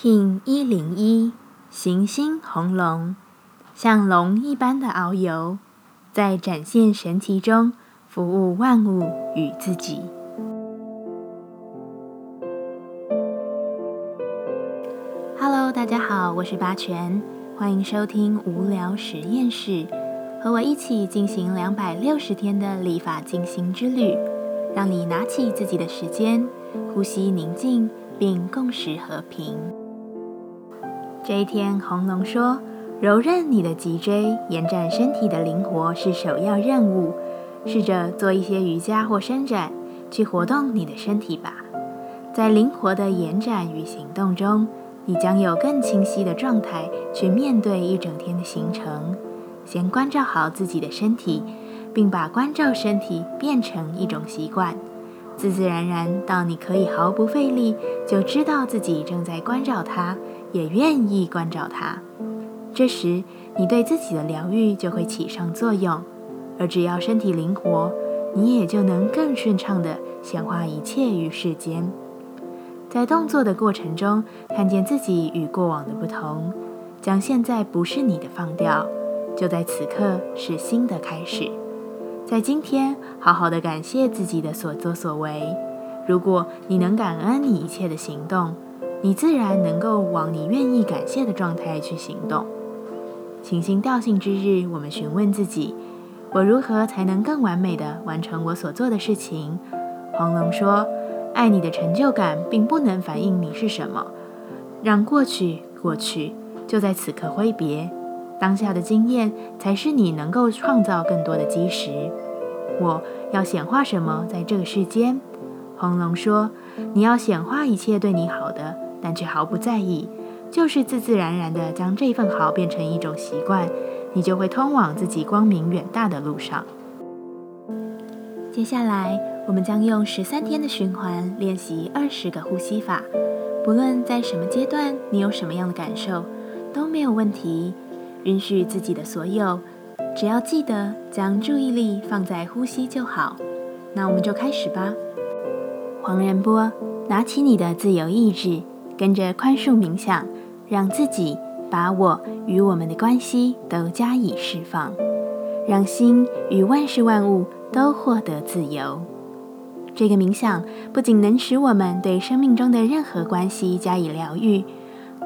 King 一零一行星红龙，像龙一般的遨游，在展现神奇中服务万物与自己。Hello，大家好，我是八全，欢迎收听无聊实验室，和我一起进行两百六十天的立法进行之旅，让你拿起自己的时间，呼吸宁静，并共识和平。这一天，红龙说：“柔韧你的脊椎，延展身体的灵活是首要任务。试着做一些瑜伽或伸展，去活动你的身体吧。在灵活的延展与行动中，你将有更清晰的状态去面对一整天的行程。先关照好自己的身体，并把关照身体变成一种习惯，自自然然到你可以毫不费力就知道自己正在关照它。”也愿意关照它，这时你对自己的疗愈就会起上作用，而只要身体灵活，你也就能更顺畅地显化一切于世间。在动作的过程中，看见自己与过往的不同，将现在不是你的放掉，就在此刻是新的开始。在今天，好好的感谢自己的所作所为。如果你能感恩你一切的行动。你自然能够往你愿意感谢的状态去行动。清心调性之日，我们询问自己：我如何才能更完美的完成我所做的事情？黄龙说：“爱你的成就感并不能反映你是什么，让过去过去，就在此刻挥别。当下的经验才是你能够创造更多的基石。我要显化什么在这个世间？”黄龙说：“你要显化一切对你好的。”但却毫不在意，就是自自然然的将这份好变成一种习惯，你就会通往自己光明远大的路上。接下来，我们将用十三天的循环练习二十个呼吸法。不论在什么阶段，你有什么样的感受，都没有问题。允许自己的所有，只要记得将注意力放在呼吸就好。那我们就开始吧。黄仁波，拿起你的自由意志。跟着宽恕冥想，让自己把我与我们的关系都加以释放，让心与万事万物都获得自由。这个冥想不仅能使我们对生命中的任何关系加以疗愈，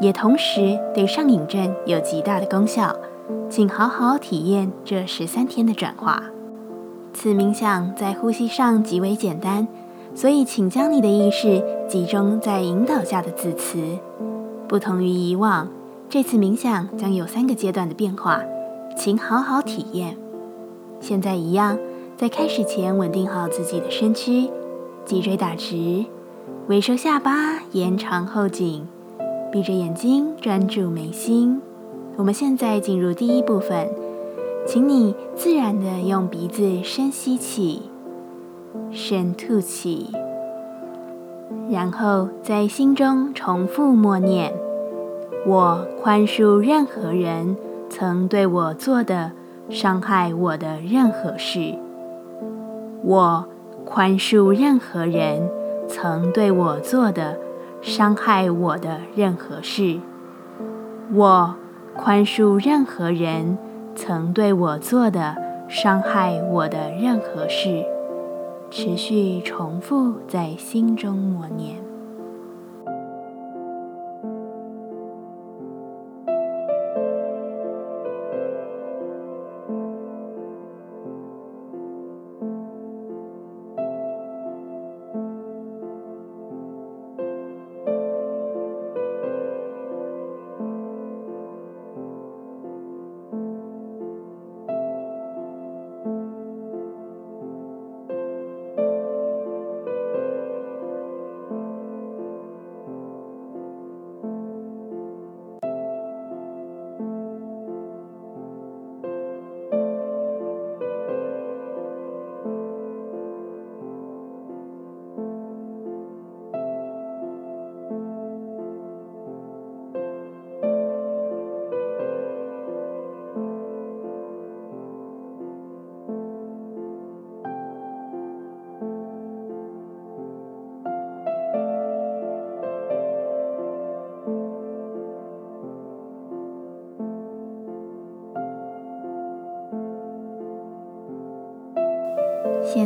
也同时对上瘾症有极大的功效。请好好体验这十三天的转化。此冥想在呼吸上极为简单。所以，请将你的意识集中在引导下的字词。不同于以往，这次冥想将有三个阶段的变化，请好好体验。现在一样，在开始前稳定好自己的身躯，脊椎打直，微收下巴，延长后颈，闭着眼睛专注眉心。我们现在进入第一部分，请你自然的用鼻子深吸气。深吐气，然后在心中重复默念：“我宽恕任何人曾对我做的伤害我的任何事。我宽恕任何人曾对我做的伤害我的任何事。我宽恕任何人曾对我做的伤害我的任何事。”持续重复在心中默念。